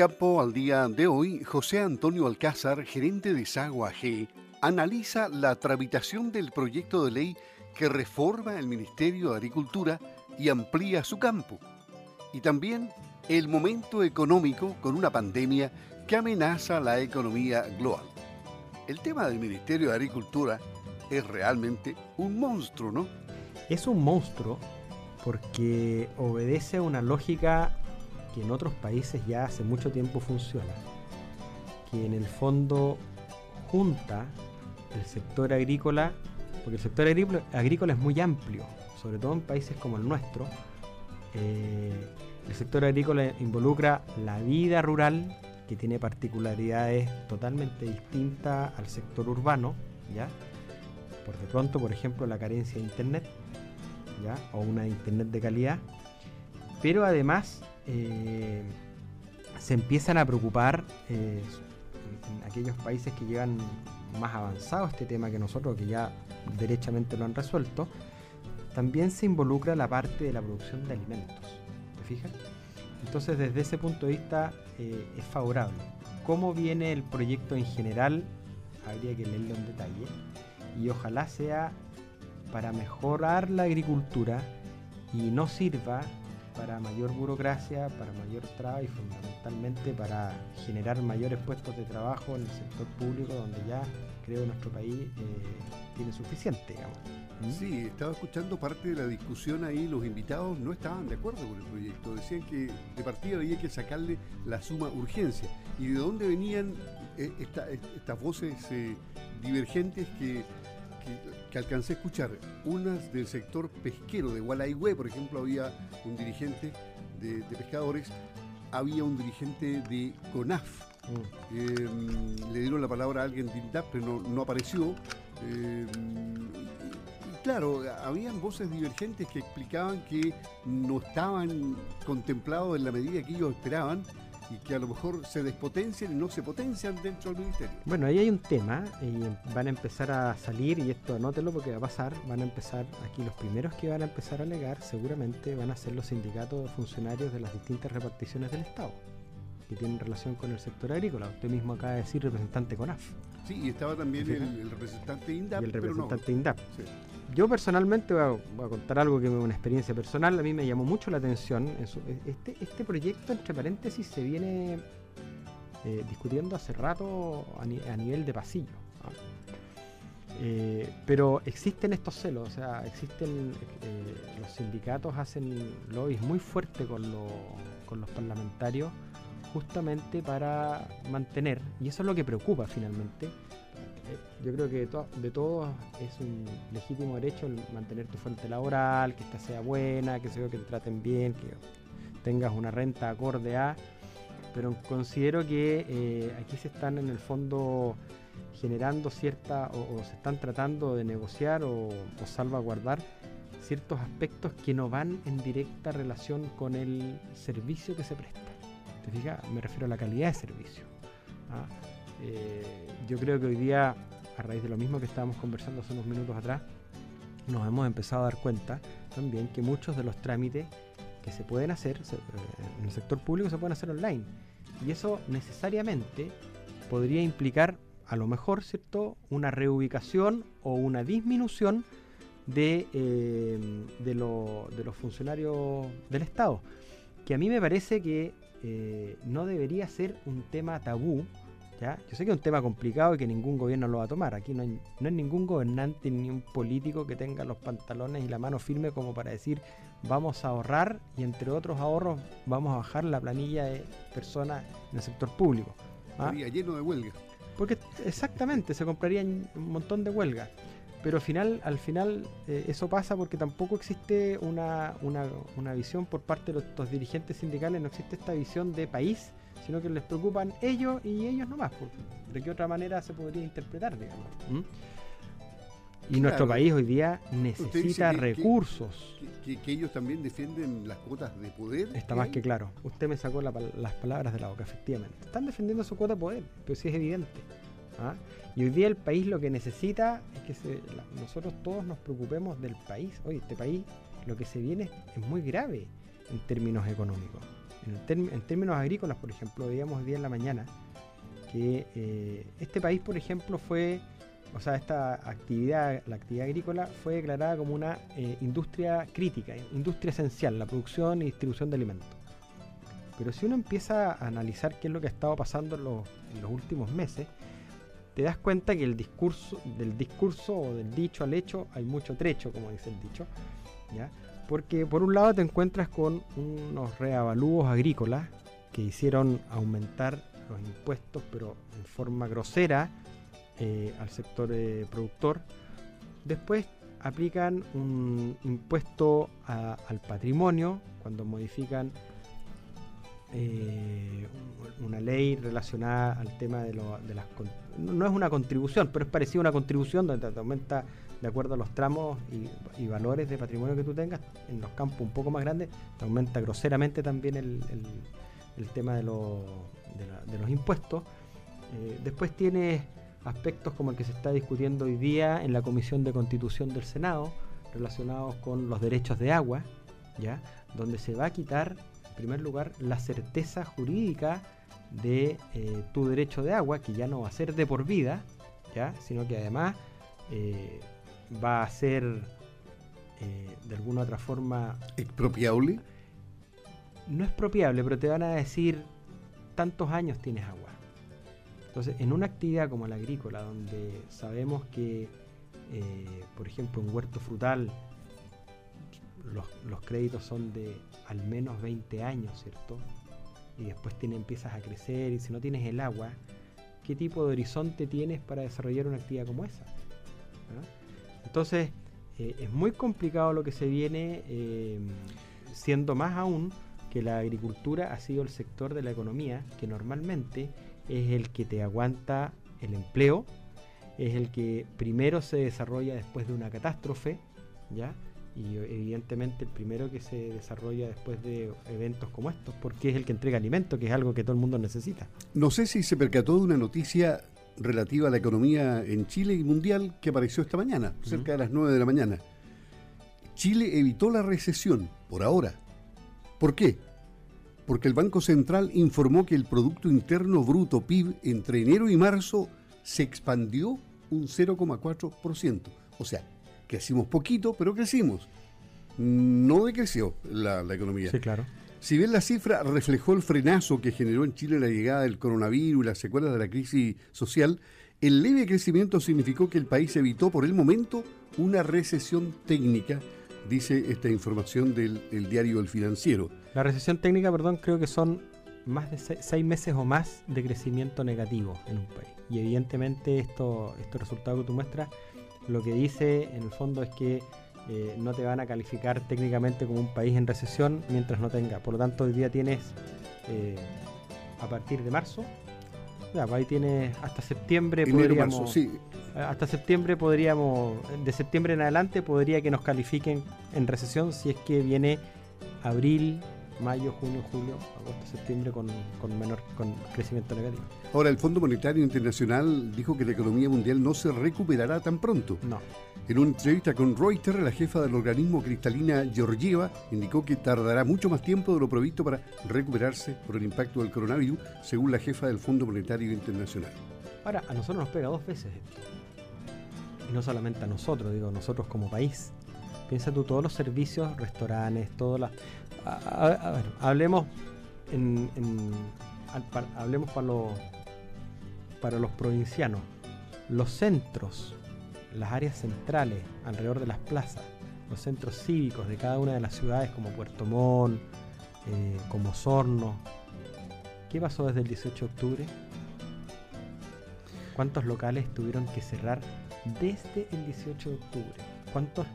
campo al día de hoy, José Antonio Alcázar, gerente de Sagua G, analiza la tramitación del proyecto de ley que reforma el Ministerio de Agricultura y amplía su campo. Y también el momento económico con una pandemia que amenaza la economía global. El tema del Ministerio de Agricultura es realmente un monstruo, ¿no? Es un monstruo porque obedece a una lógica que en otros países ya hace mucho tiempo funciona, que en el fondo junta el sector agrícola, porque el sector agrícola, es muy amplio, sobre todo en países como el nuestro. Eh, el sector agrícola involucra la vida rural, que tiene particularidades totalmente distintas al sector urbano, ¿ya? Por de pronto, por ejemplo, la carencia de internet, ¿ya? O una internet de calidad. Pero además eh, se empiezan a preocupar eh, aquellos países que llevan más avanzado este tema que nosotros, que ya derechamente lo han resuelto, también se involucra la parte de la producción de alimentos. ¿Te fijas? Entonces, desde ese punto de vista, eh, es favorable. ¿Cómo viene el proyecto en general? Habría que leerlo en detalle. Y ojalá sea para mejorar la agricultura y no sirva para mayor burocracia, para mayor trabajo y fundamentalmente para generar mayores puestos de trabajo en el sector público donde ya creo nuestro país eh, tiene suficiente, digamos. ¿Mm? Sí, estaba escuchando parte de la discusión ahí, los invitados no estaban de acuerdo con el proyecto, decían que de partida había que sacarle la suma urgencia. ¿Y de dónde venían eh, estas voces eh, divergentes que que, alcancé a escuchar, unas del sector pesquero de Gualaihue, por ejemplo, había un dirigente de, pescadores, había un dirigente de CONAF. Mm. Em, le dieron la palabra a alguien de INDAP, pero no, apareció. Em, claro, habían voces divergentes que explicaban que no estaban contemplados en la medida que ellos esperaban y que a lo mejor se despotencian y no se potencian dentro del ministerio. Bueno, ahí hay un tema y van a empezar a salir, y esto anótelo porque va a pasar, van a empezar, aquí los primeros que van a empezar a alegar seguramente van a ser los sindicatos de funcionarios de las distintas reparticiones del Estado que tienen relación con el sector agrícola. Usted mismo acaba de decir representante CONAF. Sí, y estaba también el, representante INDAP. Y el representante INDAP. Yo personalmente voy a, contar algo que es una experiencia personal, a mí me llamó mucho la atención. Este, este proyecto, entre paréntesis, se viene eh, discutiendo hace rato a, nivel de pasillo. ¿ah? Eh, pero existen estos celos, o sea, existen, eh, los sindicatos hacen lobbies muy fuertes con, con los parlamentarios justamente para mantener, y eso es lo que preocupa finalmente, yo creo que de todos es un legítimo derecho mantener tu fuente laboral, que esta sea buena, que se que te traten bien, que tengas una renta acorde a. Pero considero que eh, aquí se están en el fondo generando cierta, o, se están tratando de negociar o, salvaguardar ciertos aspectos que no van en directa relación con el servicio que se presta. ¿Te fijas? Me refiero a la calidad de servicio. ¿ah? Eh, yo creo que hoy día, a raíz de lo mismo que estábamos conversando hace unos minutos atrás, nos hemos empezado a dar cuenta también que muchos de los trámites que se pueden hacer eh, en el sector público se pueden hacer online. Y eso necesariamente podría implicar, a lo mejor, ¿cierto?, una reubicación o una disminución de, eh, de, los funcionarios del Estado. Que a mí me parece que no debería ser un tema tabú yo sé que es un tema complicado y que ningún gobierno lo va a tomar. Aquí no hay, no hay ningún gobernante ni un político que tenga los pantalones y la mano firme como para decir vamos a ahorrar y entre otros ahorros vamos a bajar la planilla de personas en el sector público. ¿ah? lleno de huelgas. Porque exactamente, se comprarían un montón de huelgas. Pero al final, al final eh, eso pasa porque tampoco existe una, una, una visión por parte de los dirigentes sindicales, no existe esta visión de país sino que les preocupan ellos y ellos nomás. ¿De qué otra manera se podría interpretar, digamos? Y nuestro país hoy día necesita recursos. Que, ellos también defienden las cuotas de poder. Está más que claro. Usted me sacó las palabras de la boca, efectivamente. Están defendiendo su cuota de poder, pero sí es evidente. ¿ah? Y hoy día el país lo que necesita es que nosotros todos nos preocupemos del país. Oye, este país lo que se viene es muy grave en términos económicos. En, términos agrícolas, por ejemplo, veíamos hoy día en la mañana que eh, este país, por ejemplo, fue, o sea, esta actividad, la actividad agrícola, fue declarada como una eh, industria crítica, industria esencial, la producción y distribución de alimentos. Pero si uno empieza a analizar qué es lo que ha estado pasando en los, últimos meses, te das cuenta que el discurso, del discurso o del dicho al hecho hay mucho trecho, como dice el dicho. ¿ya? Porque por un lado te encuentras con unos reavalúos agrícolas que hicieron aumentar los impuestos, pero en forma grosera eh, al sector eh, productor. Después aplican un impuesto al patrimonio cuando modifican eh, una ley relacionada al tema de, de las... No es una contribución, pero es parecido a una contribución donde te aumenta de acuerdo a los tramos y, valores de patrimonio que tú tengas. En los campos un poco más grandes te aumenta groseramente también el, tema de, de, los impuestos. Eh, después tienes aspectos como el que se está discutiendo hoy día en la Comisión de Constitución del Senado, relacionados con los derechos de agua, ¿ya? donde se va a quitar, primer lugar, la certeza jurídica de eh, tu derecho de agua, que ya no va a ser de por vida, ¿ya? sino que además eh, va a ser eh, de alguna otra forma... ¿Expropiable? No es expropiable, pero te van a decir tantos años tienes agua. Entonces, en una actividad como la agrícola, donde sabemos que, por ejemplo, un huerto frutal, los, créditos son de al menos 20 años, ¿cierto? Y después tiene, empiezas a crecer y si no tienes el agua, ¿qué tipo de horizonte tienes para desarrollar una actividad como esa? Entonces, eh, es muy complicado lo que se viene, eh, siendo más aún que la agricultura ha sido el sector de la economía que normalmente es el que te aguanta el empleo, es el que primero se desarrolla después de una catástrofe, ¿ya? Y evidentemente el primero que se desarrolla después de eventos como estos, porque es el que entrega alimento, que es algo que todo el mundo necesita. No sé si se percató de una noticia relativa a la economía en Chile y mundial que apareció esta mañana, cerca de las 9 de la mañana. Chile evitó la recesión, por ahora. ¿Por qué? Porque el Banco Central informó que el Producto Interno Bruto PIB entre enero y marzo se expandió un 0,4%. O sea, crecimos poquito, pero crecimos. No decreció la, la economía. Sí, claro. Si bien la cifra reflejó el frenazo que generó en Chile la llegada del coronavirus y las secuelas de la crisis social, el leve crecimiento significó que el país evitó por el momento una recesión técnica, dice esta información del diario El Financiero. La recesión técnica, perdón, creo que son más de seis, meses o más de crecimiento negativo en un país. Y evidentemente esto, este resultado que tú muestras, lo que dice en el fondo es que eh, no te van a calificar técnicamente como un país en recesión mientras no tenga. Por lo tanto, hoy día tienes eh, a partir de marzo, ya, pues ahí tienes hasta septiembre. podríamos, sí. Hasta septiembre podríamos, de septiembre en adelante podría que nos califiquen en recesión si es que viene abril, mayo, junio, julio, agosto, septiembre con, menor con crecimiento negativo. Ahora, el Fondo Monetario Internacional dijo que la economía mundial no se recuperará tan pronto. No. En una entrevista con Reuters, la jefa del organismo cristalina Georgieva indicó que tardará mucho más tiempo de lo previsto para recuperarse por el impacto del coronavirus, según la jefa del Fondo Monetario Internacional. Ahora, a nosotros nos pega dos veces esto. Y no solamente a nosotros, digo, nosotros como país. Piensa tú todos los servicios, restaurantes, todas las a, ver, hablemos en, hablemos para los para los provincianos. Los centros, las áreas centrales alrededor de las plazas, los centros cívicos de cada una de las ciudades como Puerto Montt, eh, como Sorno. ¿Qué pasó desde el 18 de octubre? ¿Cuántos locales tuvieron que cerrar desde el 18 de octubre? ¿Cuántos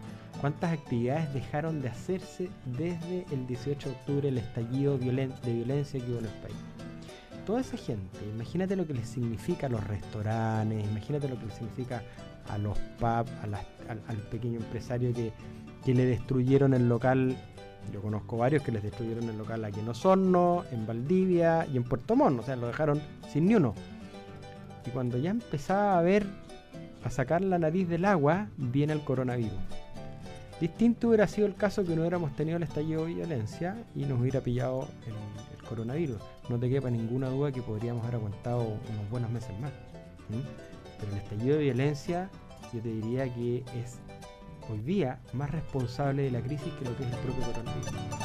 ¿Cuántas actividades dejaron de hacerse desde el 18 de octubre, el estallido de violencia que hubo en el país? Toda esa gente, imagínate lo que les significa a los restaurantes, imagínate lo que les significa a los pubs, al, pequeño empresario que, le destruyeron el local. Yo conozco varios que les destruyeron el local aquí en Osorno, en Valdivia y en Puerto Montt, o sea, lo dejaron sin ni uno. Y cuando ya empezaba a ver, a sacar la nariz del agua, viene el coronavirus. Distinto hubiera sido el caso que no hubiéramos tenido el estallido de violencia y nos hubiera pillado el, coronavirus. No te quepa ninguna duda que podríamos haber aguantado unos buenos meses más. Pero el estallido de violencia, yo te diría que es hoy día más responsable de la crisis que lo que es el propio coronavirus.